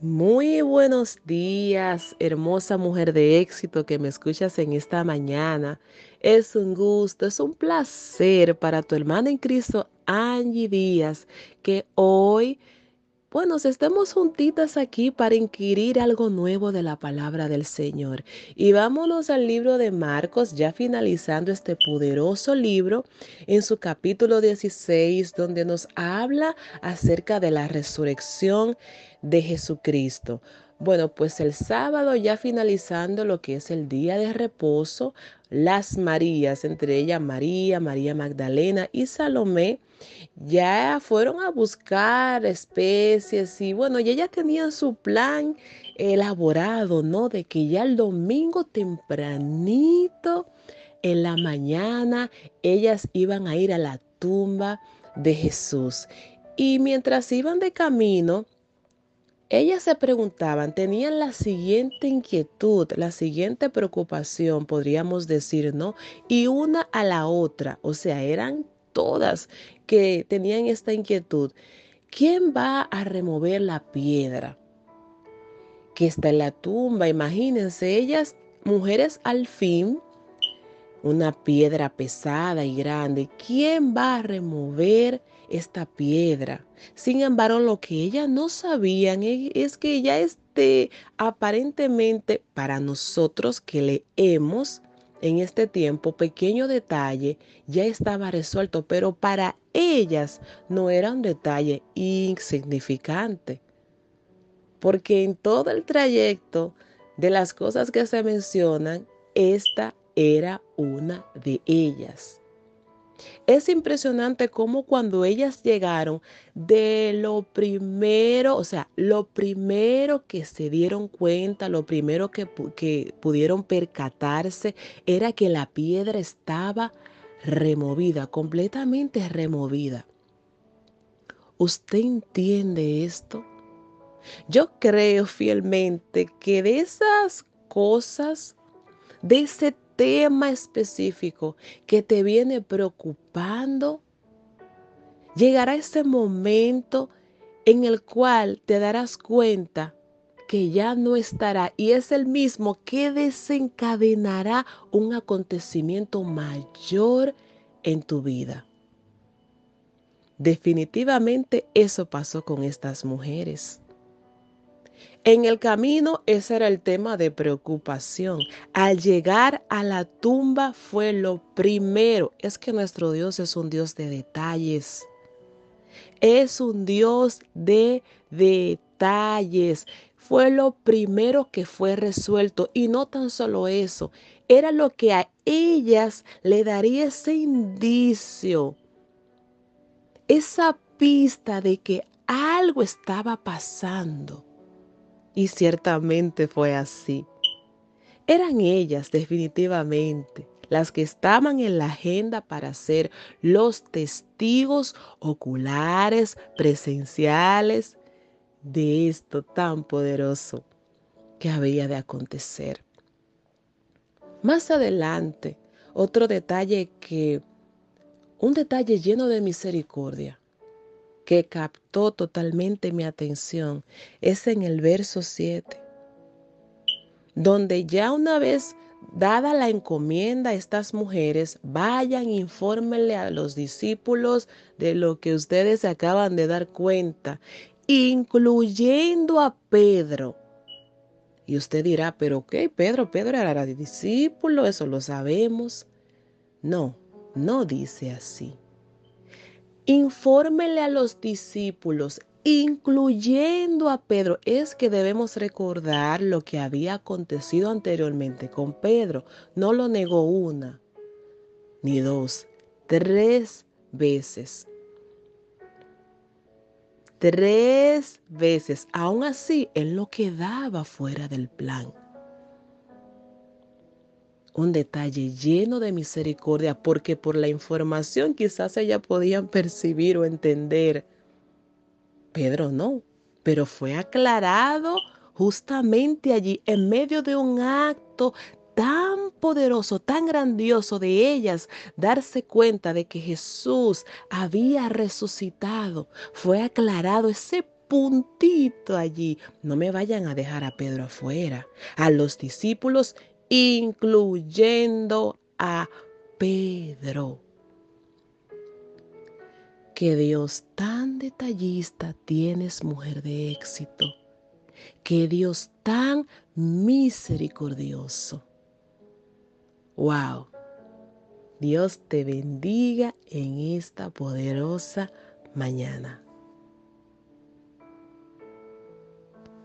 Muy buenos días, hermosa mujer de éxito que me escuchas en esta mañana. Es un gusto, es un placer para tu hermana en Cristo, Angie Díaz, que hoy bueno, estemos juntitas aquí para inquirir algo nuevo de la palabra del Señor. Y vámonos al libro de Marcos, ya finalizando este poderoso libro, en su capítulo 16, donde nos habla acerca de la resurrección de Jesucristo. Bueno, pues el sábado ya finalizando lo que es el día de reposo, las Marías, entre ellas María, María Magdalena y Salomé, ya fueron a buscar especies y bueno, ya ya tenían su plan elaborado, ¿no? De que ya el domingo tempranito, en la mañana, ellas iban a ir a la tumba de Jesús. Y mientras iban de camino, ellas se preguntaban, tenían la siguiente inquietud, la siguiente preocupación, podríamos decir, ¿no? Y una a la otra, o sea, eran todas que tenían esta inquietud. ¿Quién va a remover la piedra que está en la tumba? Imagínense, ellas, mujeres al fin, una piedra pesada y grande. ¿Quién va a remover esta piedra? Sin embargo, lo que ellas no sabían es que ya este, aparentemente para nosotros que leemos, en este tiempo, pequeño detalle ya estaba resuelto, pero para ellas no era un detalle insignificante. Porque en todo el trayecto de las cosas que se mencionan, esta era una de ellas. Es impresionante cómo cuando ellas llegaron, de lo primero, o sea, lo primero que se dieron cuenta, lo primero que, que pudieron percatarse era que la piedra estaba removida, completamente removida. ¿Usted entiende esto? Yo creo fielmente que de esas cosas, de ese tema específico que te viene preocupando, llegará ese momento en el cual te darás cuenta que ya no estará y es el mismo que desencadenará un acontecimiento mayor en tu vida. Definitivamente eso pasó con estas mujeres. En el camino ese era el tema de preocupación. Al llegar a la tumba fue lo primero. Es que nuestro Dios es un Dios de detalles. Es un Dios de detalles. Fue lo primero que fue resuelto. Y no tan solo eso. Era lo que a ellas le daría ese indicio. Esa pista de que algo estaba pasando. Y ciertamente fue así. Eran ellas definitivamente las que estaban en la agenda para ser los testigos oculares, presenciales de esto tan poderoso que había de acontecer. Más adelante, otro detalle que, un detalle lleno de misericordia, que captó totalmente mi atención es en el verso 7, donde ya una vez dada la encomienda a estas mujeres, vayan, infórmenle a los discípulos de lo que ustedes acaban de dar cuenta, incluyendo a Pedro. Y usted dirá, pero ¿qué? Pedro, Pedro era discípulo, eso lo sabemos. No, no dice así. Infórmele a los discípulos, incluyendo a Pedro. Es que debemos recordar lo que había acontecido anteriormente con Pedro. No lo negó una, ni dos, tres veces. Tres veces. Aún así, él no quedaba fuera del plan un detalle lleno de misericordia, porque por la información quizás ella podían percibir o entender. Pedro no, pero fue aclarado justamente allí, en medio de un acto tan poderoso, tan grandioso de ellas, darse cuenta de que Jesús había resucitado. Fue aclarado ese puntito allí. No me vayan a dejar a Pedro afuera, a los discípulos, incluyendo a Pedro. Que Dios tan detallista tienes, mujer de éxito. Que Dios tan misericordioso. Wow. Dios te bendiga en esta poderosa mañana.